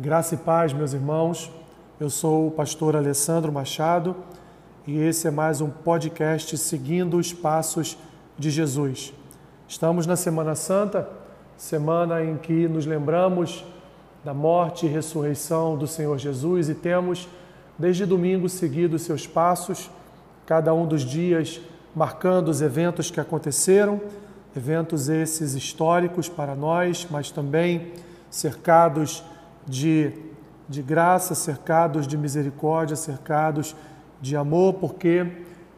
Graça e paz, meus irmãos. Eu sou o pastor Alessandro Machado e esse é mais um podcast seguindo os passos de Jesus. Estamos na Semana Santa, semana em que nos lembramos da morte e ressurreição do Senhor Jesus e temos desde domingo seguido seus passos, cada um dos dias marcando os eventos que aconteceram, eventos esses históricos para nós, mas também cercados de, de graça, cercados de misericórdia, cercados de amor, porque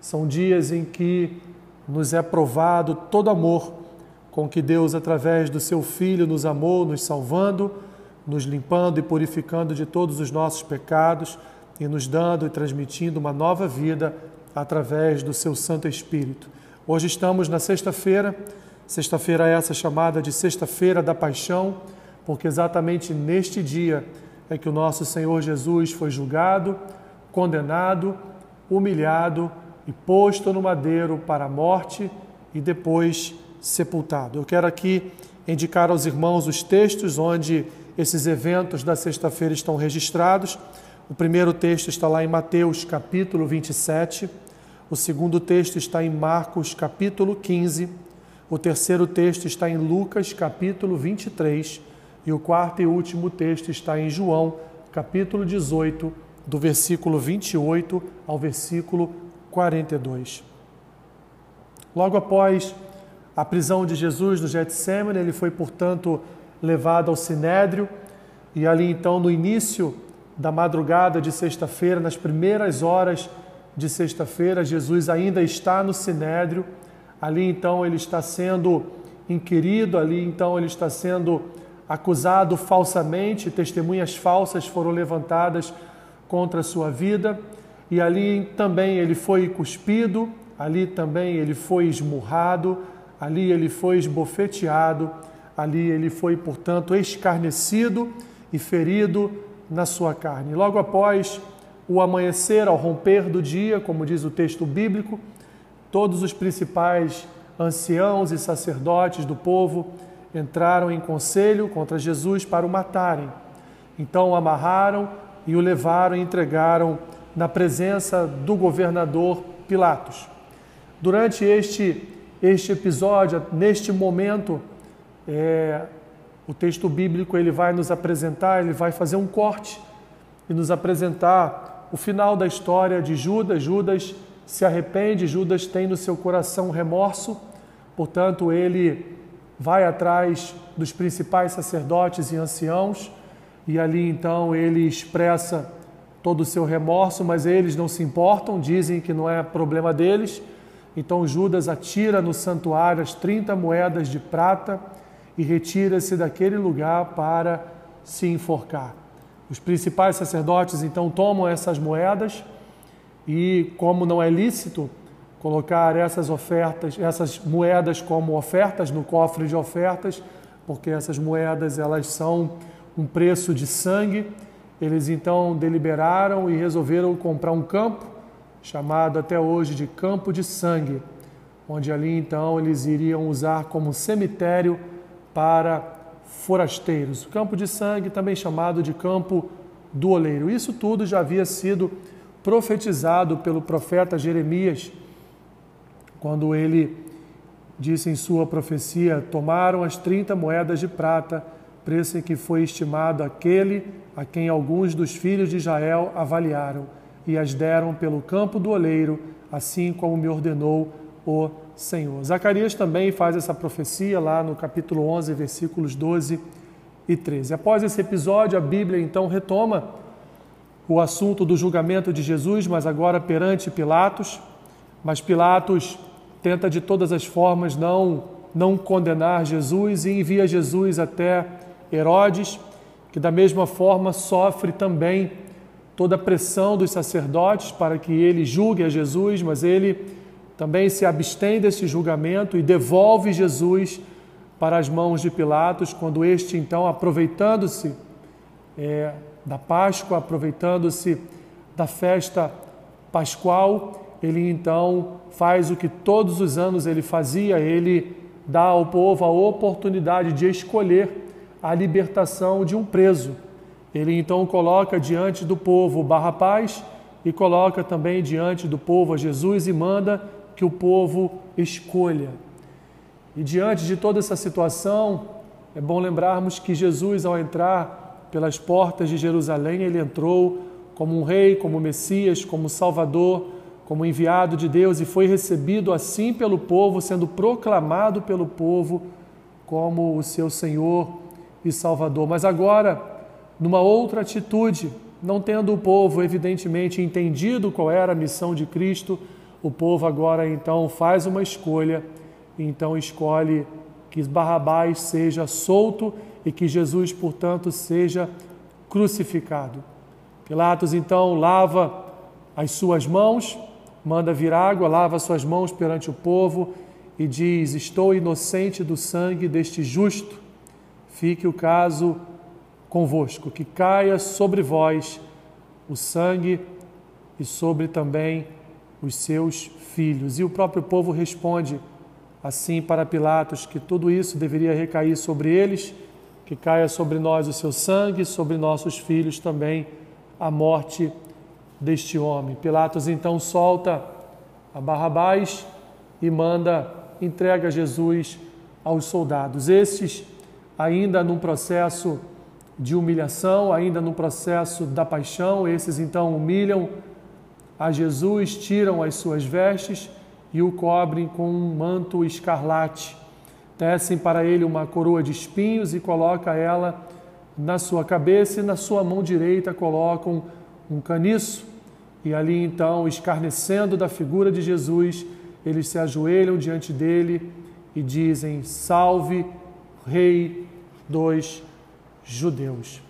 são dias em que nos é provado todo amor com que Deus, através do seu Filho, nos amou, nos salvando, nos limpando e purificando de todos os nossos pecados e nos dando e transmitindo uma nova vida através do seu Santo Espírito. Hoje estamos na sexta-feira, sexta-feira essa chamada de Sexta-feira da Paixão porque exatamente neste dia é que o nosso Senhor Jesus foi julgado, condenado, humilhado e posto no madeiro para a morte e depois sepultado. Eu quero aqui indicar aos irmãos os textos onde esses eventos da sexta-feira estão registrados. O primeiro texto está lá em Mateus, capítulo 27. O segundo texto está em Marcos, capítulo 15. O terceiro texto está em Lucas, capítulo 23. E o quarto e último texto está em João, capítulo 18, do versículo 28 ao versículo 42. Logo após a prisão de Jesus no Getsemane, ele foi, portanto, levado ao Sinédrio e ali então no início da madrugada de sexta-feira, nas primeiras horas de sexta-feira, Jesus ainda está no Sinédrio. Ali então ele está sendo inquirido, ali então ele está sendo acusado falsamente, testemunhas falsas foram levantadas contra a sua vida, e ali também ele foi cuspido, ali também ele foi esmurrado, ali ele foi esbofeteado, ali ele foi, portanto, escarnecido e ferido na sua carne. Logo após o amanhecer, ao romper do dia, como diz o texto bíblico, todos os principais anciãos e sacerdotes do povo entraram em conselho contra Jesus para o matarem. Então o amarraram e o levaram e entregaram na presença do governador Pilatos. Durante este, este episódio, neste momento, é, o texto bíblico ele vai nos apresentar, ele vai fazer um corte e nos apresentar o final da história de Judas. Judas se arrepende, Judas tem no seu coração remorso, portanto, ele vai atrás dos principais sacerdotes e anciãos, e ali então ele expressa todo o seu remorso, mas eles não se importam, dizem que não é problema deles. Então Judas atira no santuário as 30 moedas de prata e retira-se daquele lugar para se enforcar. Os principais sacerdotes então tomam essas moedas e, como não é lícito colocar essas ofertas, essas moedas como ofertas no cofre de ofertas, porque essas moedas elas são um preço de sangue. Eles então deliberaram e resolveram comprar um campo chamado até hoje de Campo de Sangue, onde ali então eles iriam usar como cemitério para forasteiros. O Campo de Sangue também chamado de Campo do Oleiro. Isso tudo já havia sido profetizado pelo profeta Jeremias quando ele disse em sua profecia: Tomaram as 30 moedas de prata, preço em que foi estimado aquele a quem alguns dos filhos de Israel avaliaram, e as deram pelo campo do oleiro, assim como me ordenou o Senhor. Zacarias também faz essa profecia lá no capítulo 11, versículos 12 e 13. Após esse episódio, a Bíblia então retoma o assunto do julgamento de Jesus, mas agora perante Pilatos. Mas Pilatos tenta de todas as formas não, não condenar Jesus e envia Jesus até Herodes, que da mesma forma sofre também toda a pressão dos sacerdotes para que ele julgue a Jesus, mas ele também se abstém desse julgamento e devolve Jesus para as mãos de Pilatos, quando este, então, aproveitando-se é, da Páscoa, aproveitando-se da festa pascual, ele então faz o que todos os anos ele fazia, ele dá ao povo a oportunidade de escolher a libertação de um preso. Ele então coloca diante do povo Barrapaz e coloca também diante do povo a Jesus e manda que o povo escolha. E diante de toda essa situação, é bom lembrarmos que Jesus, ao entrar pelas portas de Jerusalém, ele entrou como um rei, como Messias, como Salvador, como enviado de Deus e foi recebido assim pelo povo, sendo proclamado pelo povo como o seu Senhor e Salvador. Mas agora, numa outra atitude, não tendo o povo evidentemente entendido qual era a missão de Cristo, o povo agora então faz uma escolha, então escolhe que Barrabás seja solto e que Jesus, portanto, seja crucificado. Pilatos então lava as suas mãos, manda vir água, lava suas mãos perante o povo e diz: Estou inocente do sangue deste justo, fique o caso convosco, que caia sobre vós o sangue e sobre também os seus filhos. E o próprio povo responde assim para Pilatos que tudo isso deveria recair sobre eles, que caia sobre nós o seu sangue, sobre nossos filhos também a morte deste homem. Pilatos então solta a Barrabás e manda entrega Jesus aos soldados. Estes ainda num processo de humilhação, ainda no processo da paixão, esses então humilham a Jesus, tiram as suas vestes e o cobrem com um manto escarlate. Tecem para ele uma coroa de espinhos e coloca ela na sua cabeça e na sua mão direita colocam um caniço. E ali então, escarnecendo da figura de Jesus, eles se ajoelham diante dele e dizem: Salve, Rei dos judeus.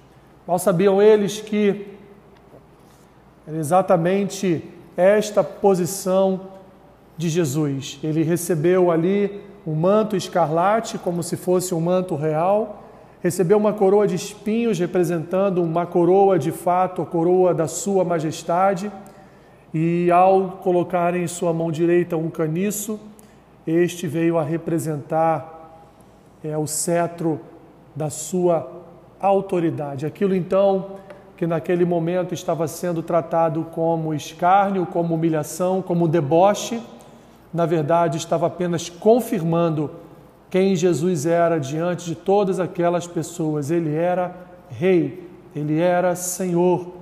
Mal sabiam eles que exatamente esta posição de Jesus. Ele recebeu ali um manto escarlate, como se fosse um manto real, recebeu uma coroa de espinhos, representando uma coroa de fato, a coroa da Sua Majestade, e ao colocar em sua mão direita um caniço, este veio a representar é, o cetro da sua autoridade. Aquilo então que naquele momento estava sendo tratado como escárnio, como humilhação, como deboche, na verdade estava apenas confirmando quem Jesus era diante de todas aquelas pessoas. Ele era rei, ele era senhor,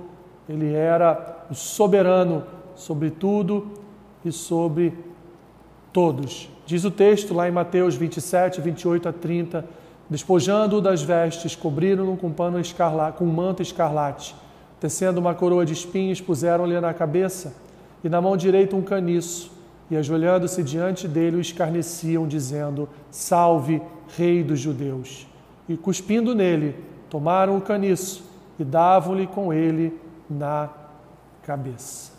ele era o soberano sobre tudo e sobre todos. Diz o texto lá em Mateus 27, 28 a 30 Despojando-o das vestes, cobriram-no com pano escarlate, com manto escarlate. Tecendo uma coroa de espinhos, puseram-lhe na cabeça e na mão direita um caniço. E ajoelhando-se diante dele, o escarneciam, dizendo: Salve, Rei dos Judeus. E cuspindo nele, tomaram o caniço e davam-lhe com ele na cabeça.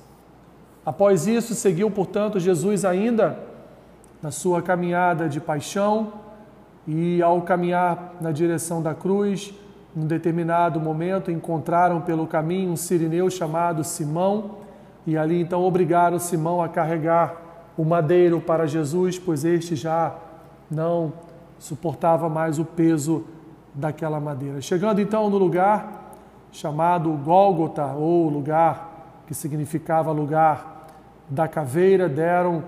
Após isso, seguiu, portanto, Jesus ainda na sua caminhada de paixão, e ao caminhar na direção da cruz, num determinado momento, encontraram pelo caminho um sirineu chamado Simão, e ali então obrigaram Simão a carregar o madeiro para Jesus, pois este já não suportava mais o peso daquela madeira. Chegando então no lugar chamado Gólgota, ou lugar que significava lugar da caveira, deram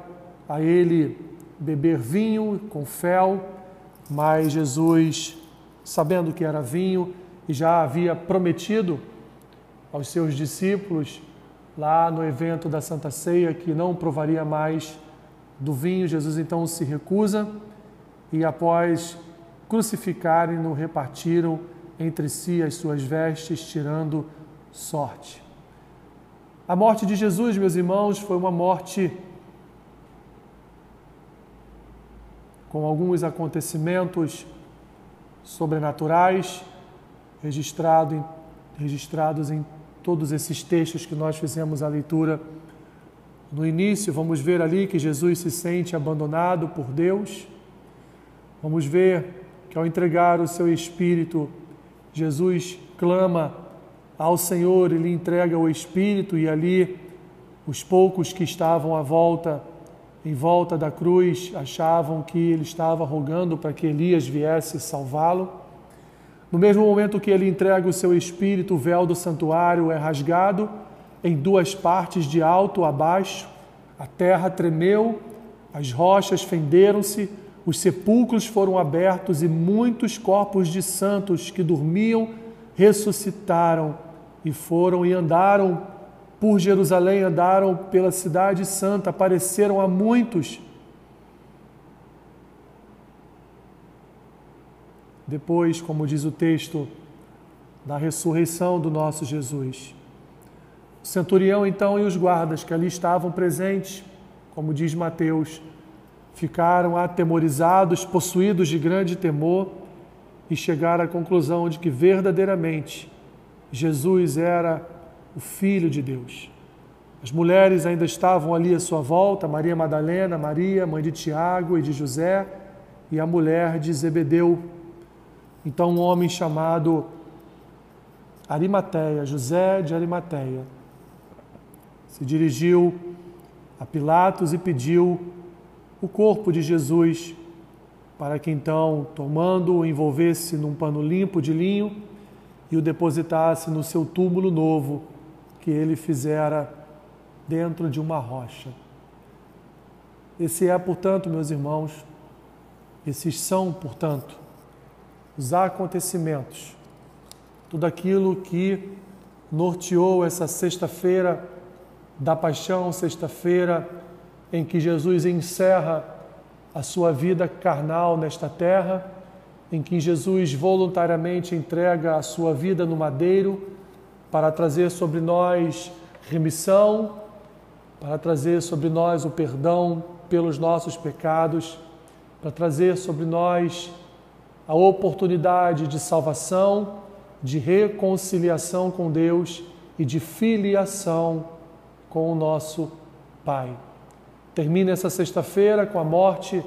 a ele beber vinho com fel mas Jesus, sabendo que era vinho e já havia prometido aos seus discípulos lá no evento da Santa Ceia que não provaria mais do vinho, Jesus então se recusa e após crucificarem-no, repartiram entre si as suas vestes, tirando sorte. A morte de Jesus, meus irmãos, foi uma morte com alguns acontecimentos sobrenaturais registrado em, registrados em todos esses textos que nós fizemos a leitura no início. Vamos ver ali que Jesus se sente abandonado por Deus. Vamos ver que ao entregar o seu espírito, Jesus clama ao Senhor, ele entrega o espírito e ali os poucos que estavam à volta em volta da cruz achavam que ele estava rogando para que Elias viesse salvá-lo. No mesmo momento que ele entrega o seu espírito, o véu do santuário é rasgado em duas partes, de alto a baixo. A terra tremeu, as rochas fenderam-se, os sepulcros foram abertos e muitos corpos de santos que dormiam ressuscitaram e foram e andaram por Jerusalém, andaram pela cidade santa, apareceram a muitos. Depois, como diz o texto, da ressurreição do nosso Jesus. O centurião, então, e os guardas que ali estavam presentes, como diz Mateus, ficaram atemorizados, possuídos de grande temor e chegaram à conclusão de que verdadeiramente Jesus era o Filho de Deus. As mulheres ainda estavam ali à sua volta, Maria Madalena, Maria, mãe de Tiago e de José, e a mulher de Zebedeu. Então um homem chamado Arimateia, José de Arimateia, se dirigiu a Pilatos e pediu o corpo de Jesus para que então, tomando-o, envolvesse num pano limpo de linho e o depositasse no seu túmulo novo que ele fizera dentro de uma rocha. Esse é, portanto, meus irmãos, esses são, portanto, os acontecimentos, tudo aquilo que norteou essa sexta-feira da paixão, sexta-feira em que Jesus encerra a sua vida carnal nesta terra, em que Jesus voluntariamente entrega a sua vida no madeiro para trazer sobre nós remissão, para trazer sobre nós o perdão pelos nossos pecados, para trazer sobre nós a oportunidade de salvação, de reconciliação com Deus e de filiação com o nosso Pai. Termina essa sexta-feira com a morte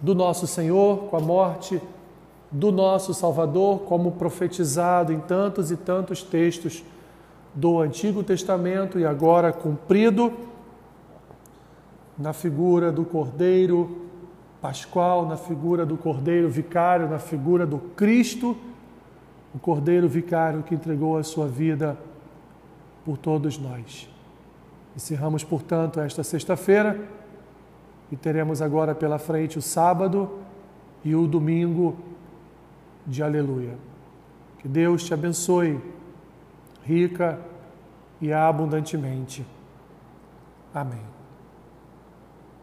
do nosso Senhor, com a morte do nosso Salvador, como profetizado em tantos e tantos textos do Antigo Testamento e agora cumprido na figura do Cordeiro Pascual, na figura do Cordeiro Vicário, na figura do Cristo, o Cordeiro Vicário que entregou a sua vida por todos nós. Encerramos, portanto, esta sexta-feira e teremos agora pela frente o sábado e o domingo de aleluia. Que Deus te abençoe rica e abundantemente. Amém.